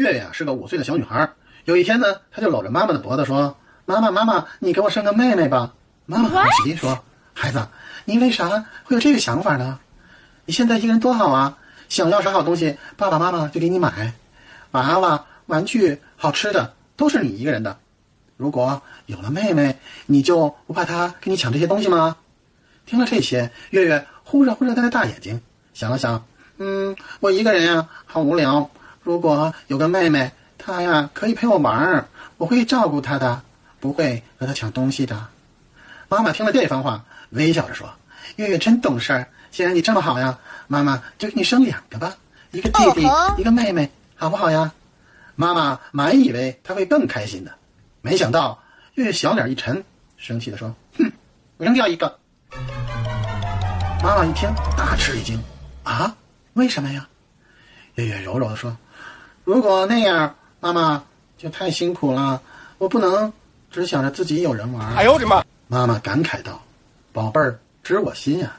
月月啊是个五岁的小女孩，有一天呢，她就搂着妈妈的脖子说：“妈妈，妈妈，你给我生个妹妹吧。”妈妈好奇说：“孩子，你为啥会有这个想法呢？你现在一个人多好啊，想要啥好东西，爸爸妈妈就给你买，娃娃、玩具、好吃的都是你一个人的。如果有了妹妹，你就不怕她跟你抢这些东西吗？”听了这些，月月忽热忽热瞪着大眼睛，想了想，嗯，我一个人呀，好无聊。如果有个妹妹，她呀可以陪我玩儿，我会照顾她的，不会和她抢东西的。妈妈听了这番话，微笑着说：“月月真懂事儿。既然你这么好呀，妈妈就给你生两个吧，一个弟弟，一个妹妹，好不好呀？”妈妈满以为她会更开心的，没想到月月小脸一沉，生气的说：“哼，我扔掉一个。”妈妈一听，大吃一惊，啊，为什么呀？月月柔柔的说：“如果那样，妈妈就太辛苦了，我不能只想着自己有人玩。”哎呦我的妈！妈妈感慨道：“宝贝儿，知我心呀。”